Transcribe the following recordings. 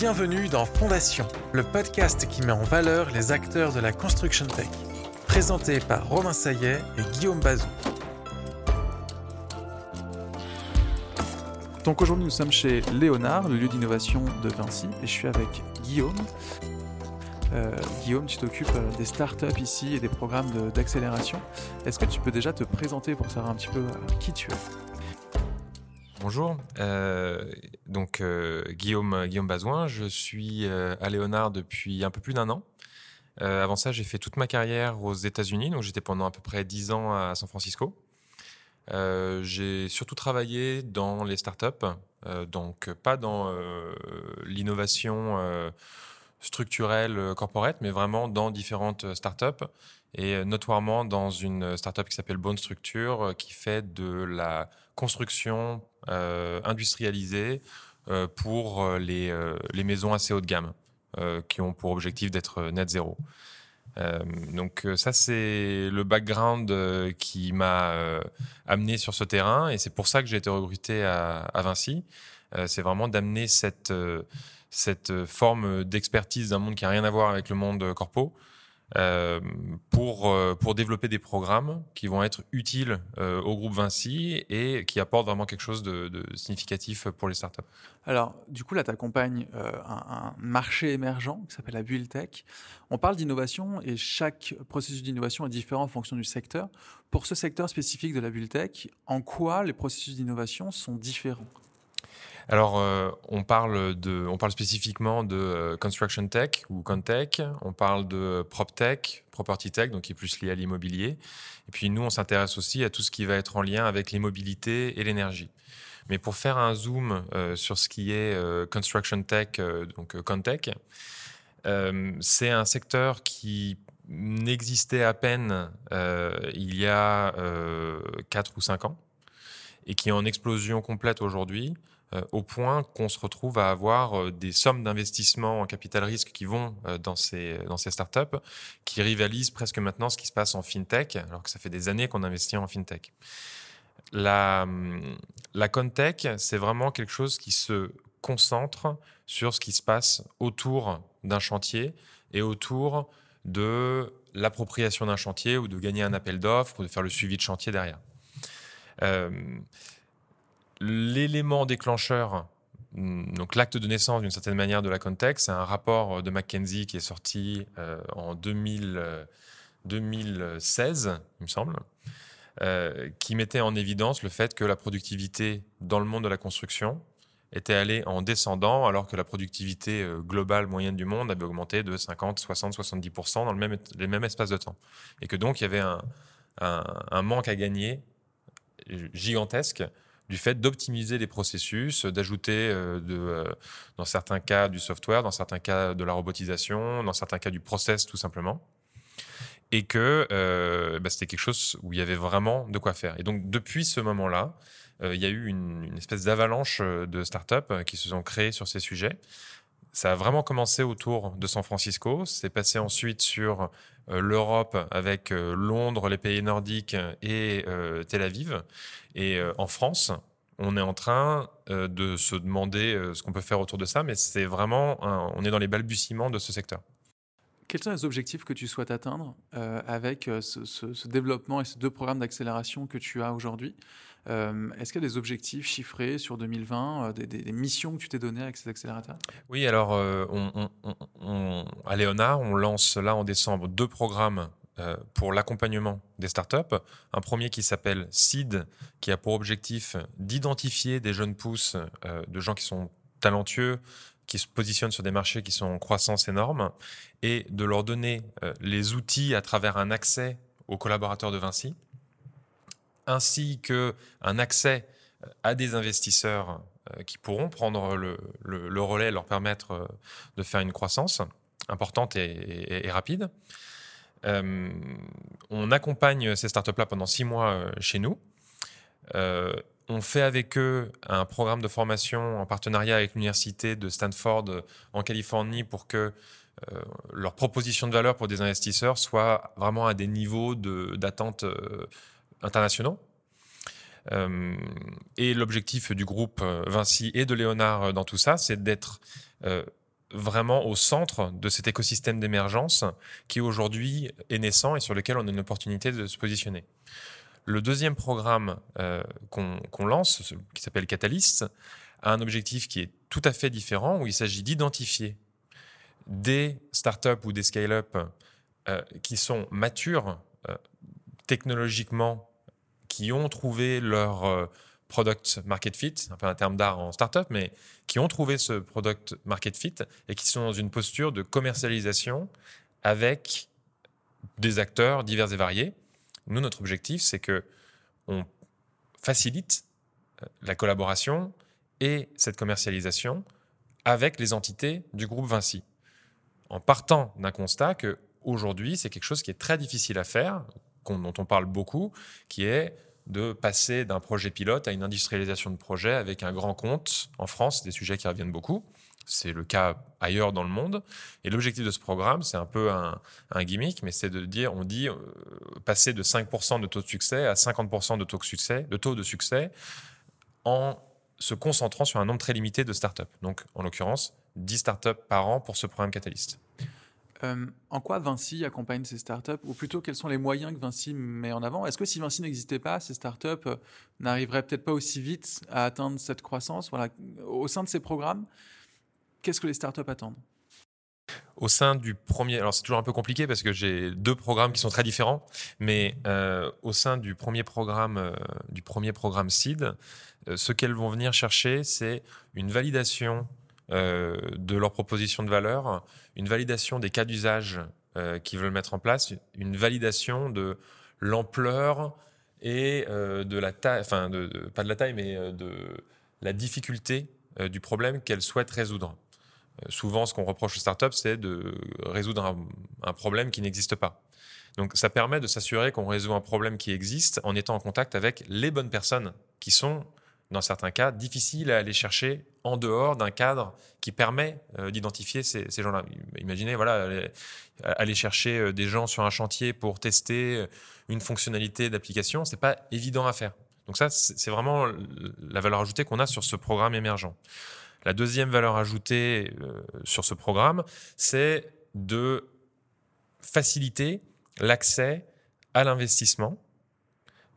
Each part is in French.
Bienvenue dans Fondation, le podcast qui met en valeur les acteurs de la construction tech. Présenté par Romain Saillet et Guillaume Bazou. Donc aujourd'hui nous sommes chez Léonard, le lieu d'innovation de Vinci, et je suis avec Guillaume. Euh, Guillaume, tu t'occupes euh, des startups ici et des programmes d'accélération. Est-ce que tu peux déjà te présenter pour savoir un petit peu euh, qui tu es? Bonjour, euh, donc euh, Guillaume, Guillaume Bazouin, je suis euh, à Léonard depuis un peu plus d'un an. avant ça, j'ai fait toute ma carrière aux États-Unis, donc j'étais pendant à peu près 10 ans à San Francisco. j'ai surtout travaillé dans les startups, donc pas dans l'innovation structurelle corporate, mais vraiment dans différentes startups et notoirement dans une startup qui s'appelle Bone Structure, qui fait de la construction euh, industrialisée euh, pour euh, les, les, maisons assez haut de gamme, qui ont pour objectif d'être net zéro. donc ça c'est le background qui m'a amené sur ce terrain et c'est pour ça que j'ai été recruté à Vinci. c'est vraiment d'amener cette cette forme d'expertise d'un monde qui a rien à voir avec le monde corpo euh, pour, euh, pour développer des programmes qui vont être utiles euh, au groupe Vinci et qui apportent vraiment quelque chose de, significatif pour les startups. Alors, du coup, là, tu accompagnes un, marché émergent qui s'appelle la Build Tech. On parle d'innovation et chaque processus d'innovation est différent en fonction du secteur. Pour ce secteur spécifique de la Build Tech, en quoi les processus d'innovation sont différents? Alors, euh, on, parle de, on parle spécifiquement de euh, construction tech ou contech, on parle de prop tech, property tech, donc qui est plus lié à l'immobilier. Et puis nous, on s'intéresse aussi à tout ce qui va être en lien avec les mobilités et l'énergie. Mais pour faire un zoom euh, sur ce qui est construction tech, donc contech, c'est un secteur qui n'existait à peine il y a 4 ou 5 ans et qui est en explosion complète aujourd'hui. Euh, au point qu'on se retrouve à avoir euh, des sommes d'investissement en capital risque qui vont euh, dans ces, dans ces startups, qui rivalisent presque maintenant ce qui se passe en fintech, alors que ça fait des années qu'on investit en fintech. La, la Contech, c'est vraiment quelque chose qui se concentre sur ce qui se passe autour d'un chantier et autour de l'appropriation d'un chantier ou de gagner un appel d'offres ou de faire le suivi de chantier derrière. Euh, l'élément déclecheur, hmm, donc l'acte de naissance d'une certaine manière de la contexte, c'est un rapport de McKenzie qui est sorti euh, en 2000, 2016, euh, il me semble, euh, qui mettait en évidence le fait que la productivité dans le monde de la construction était allée en descendant alors que la productivité globale moyenne du monde avait augmenté de 50, 60, 70% dans les mêmes espaces de temps. Et que donc il y avait un manque à gagner gigantesque du fait d'optimiser les processus, d'ajouter euh, euh, dans certains cas du software, dans certains cas de la robotisation, dans certains cas du process tout simplement. Et que euh, bah, c'était quelque chose où il y avait vraiment de quoi faire. Et donc depuis ce moment-là, il y a eu une, une espèce d'avalanche de startups qui se sont créées sur ces sujets. Ça a vraiment commencé autour de San Francisco, c'est passé ensuite sur l'Europe avec Londres, les pays nordiques et Tel Aviv. Et euh, en France, on est en train euh, de se demander euh, ce qu'on peut faire autour de ça, mais c'est vraiment, on est dans les balbutiements de ce secteur. Quels sont les objectifs que tu souhaites atteindre avec ce, développement et ces deux programmes d'accélération que tu as aujourd'hui Est-ce qu'il y a des objectifs chiffrés sur 2020, des, missions que tu t'es données avec ces accélérateurs? Oui, alors à Léonard, on lance là en décembre deux programmes euh, pour l'accompagnement des startups. Un premier qui s'appelle Seed, qui a pour objectif d'identifier des jeunes pousses euh, de gens qui sont talentueux, qui se positionnent sur des marchés qui sont en croissance énorme, et de leur donner euh, les outils à travers un accès aux collaborateurs de Vinci, ainsi que un accès à des investisseurs qui pourront prendre le, relais et leur permettre de faire une croissance importante et rapide. Euh, on accompagne ces startups-là pendant six mois euh, chez nous. Euh, on fait avec eux un programme de formation en partenariat avec l'université de Stanford en Californie pour que leur proposition de valeur pour des investisseurs soit vraiment à des niveaux d'attente internationaux. et l'objectif du groupe Vinci et de Léonard dans tout ça, c'est d'être vraiment au centre de cet écosystème d'émergence qui aujourd'hui est naissant et sur lequel on a une opportunité de se positionner. Le deuxième programme euh, qu'on lance, qui s'appelle Catalyst, a un objectif qui est tout à fait différent, où il s'agit d'identifier des startups ou des scale-up euh, qui sont matures euh, technologiquement, qui ont trouvé leur product market fit, un peu un terme d'art en startup, mais qui ont trouvé ce product market fit et qui sont dans une posture de commercialisation avec des acteurs divers et variés. Nous, notre objectif, c'est que on facilite euh, la collaboration et cette commercialisation avec les entités du groupe Vinci. En partant d'un constat que aujourd'hui, c'est quelque chose qui est très difficile à faire, dont on parle beaucoup, qui est de passer d'un projet pilote à une industrialisation de projet avec un grand compte en France, des sujets qui reviennent beaucoup. C'est le cas ailleurs dans le monde. Et l'objectif de ce programme, c'est un peu un, gimmick, mais c'est de dire, on dit, euh, passer de 5% de taux de succès à 50% de taux de succès, de taux de succès, en se concentrant sur un nombre très limité de startups. Donc, en l'occurrence, 10 startups par an pour ce programme Catalyst. Euh, en quoi Vinci accompagne ces startups? Ou plutôt, quels sont les moyens que Vinci met en avant? Est-ce que si Vinci n'existait pas, ces startups euh, n'arriveraient peut-être pas aussi vite à atteindre cette croissance? Voilà. Au sein de ces programmes, qu'est-ce que les startups attendent? Au sein du premier, alors c'est toujours un peu compliqué parce que j'ai deux programmes qui sont très différents, mais euh, au sein du premier programme, du premier programme Seed, ce qu'elles vont venir chercher, c'est une validation euh, de leur proposition de valeur, une validation des cas d'usage euh, qu'ils veulent mettre en place, une validation de l'ampleur et euh, de la taille, enfin, pas de la taille, mais de la difficulté du problème qu'elles souhaitent résoudre. souvent, ce qu'on reproche aux startups, c'est de résoudre un, un problème qui n'existe pas. Donc, ça permet de s'assurer qu'on résout un problème qui existe en étant en contact avec les bonnes personnes qui sont dans certains cas, difficile à aller chercher en dehors d'un cadre qui permet euh, d'identifier ces, gens-là. Imaginez, voilà, aller, chercher euh, des gens sur un chantier pour tester euh, une fonctionnalité d'application, c'est pas évident à faire. Donc ça, c'est vraiment la valeur ajoutée qu'on a sur ce programme émergent. La deuxième valeur ajoutée sur ce programme, c'est de faciliter l'accès à l'investissement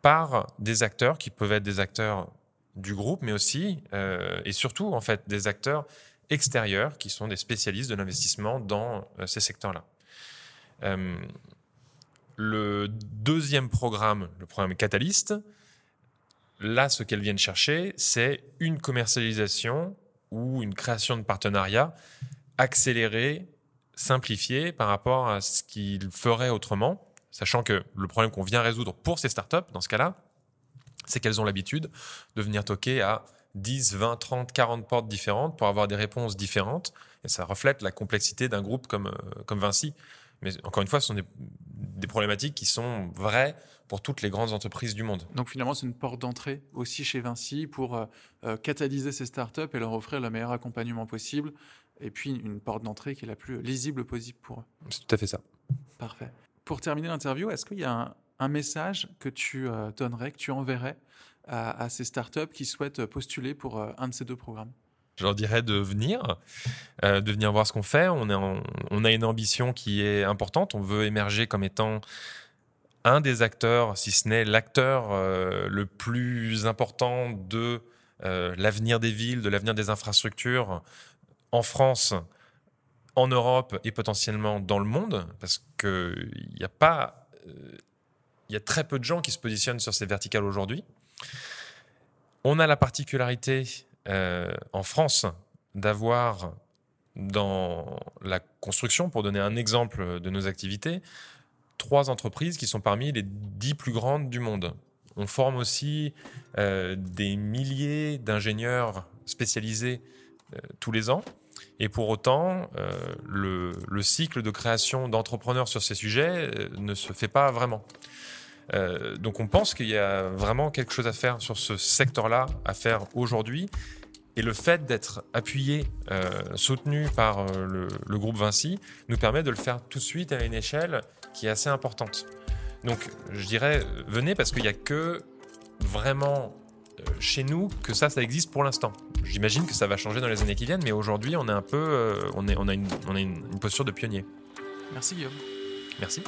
par des acteurs qui peuvent être des acteurs du groupe, mais aussi euh, et surtout en fait des acteurs extérieurs qui sont des spécialistes de l'investissement dans euh, ces secteurs-là. Euh, le deuxième programme, le programme Catalyst, là, ce qu'elles viennent chercher, c'est une commercialisation ou une création de partenariat accélérée, simplifiée par rapport à ce qu'ils feraient autrement, sachant que le problème qu'on vient résoudre pour ces startups, dans ce cas-là, c'est qu'elles ont l'habitude de venir toquer à 10, 20, 30, 40 portes différentes pour avoir des réponses différentes. Et ça reflète la complexité d'un groupe comme, euh, comme Vinci. Mais encore une fois, ce sont des, problématiques qui sont vraies pour toutes les grandes entreprises du monde. Donc finalement, c'est une porte d'entrée aussi chez Vinci pour euh, euh, catalyser ces startups et leur offrir le meilleur accompagnement possible. Et puis une porte d'entrée qui est la plus lisible possible pour eux. C'est tout à fait ça. Parfait. Pour terminer l'interview, est-ce qu'il y a un, un message que tu euh, donnerais, que tu enverrais à, ces startups qui souhaitent postuler pour euh, un de ces deux programmes? Je leur dirais de venir, euh, de venir voir ce qu'on fait. On, on, a une ambition qui est importante. On veut émerger comme étant un des acteurs, si ce n'est l'acteur le plus important de l'avenir des villes, de l'avenir des infrastructures en France, en Europe et potentiellement dans le monde, parce qu'il n'y a pas il y a très peu de gens qui se positionnent sur ces verticales aujourd'hui. On a la particularité euh, en France d'avoir dans la construction, pour donner un exemple de nos activités, trois entreprises qui sont parmi les dix plus grandes du monde. On forme aussi euh, des milliers d'ingénieurs spécialisés euh, tous les ans. Et pour autant, le, le, cycle de création d'entrepreneurs sur ces sujets ne se fait pas vraiment. Euh, donc on pense qu'il y a vraiment quelque chose à faire sur ce secteur-là, à faire aujourd'hui. Et le fait d'être appuyé, euh, soutenu par euh, le, groupe Vinci, nous permet de le faire tout de suite à une échelle qui est assez importante. Donc je dirais, venez parce qu'il n'y a que vraiment chez nous que ça, ça existe pour l'instant. j'imagine que ça va changer dans les années qui viennent, mais aujourd'hui, on est un peu, on, est, on a, une, on a une, une posture de pionnier. Merci Guillaume. Merci.